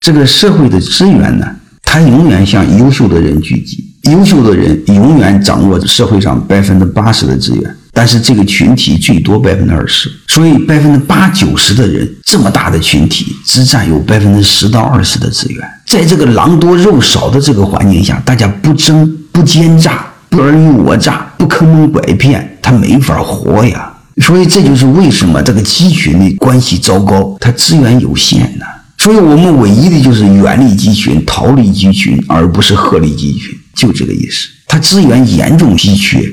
这个社会的资源呢，它永远向优秀的人聚集，优秀的人永远掌握社会上百分之八十的资源，但是这个群体最多百分之二十，所以百分之八九十的人这么大的群体只占有百分之十到二十的资源，在这个狼多肉少的这个环境下，大家不争不奸诈不尔虞我诈不坑蒙拐骗，他没法活呀。所以这就是为什么这个鸡群的关系糟糕，它资源有限呢。所以我们唯一的就是远离集群，逃离集群，而不是鹤立鸡群，就这个意思。它资源严重稀缺，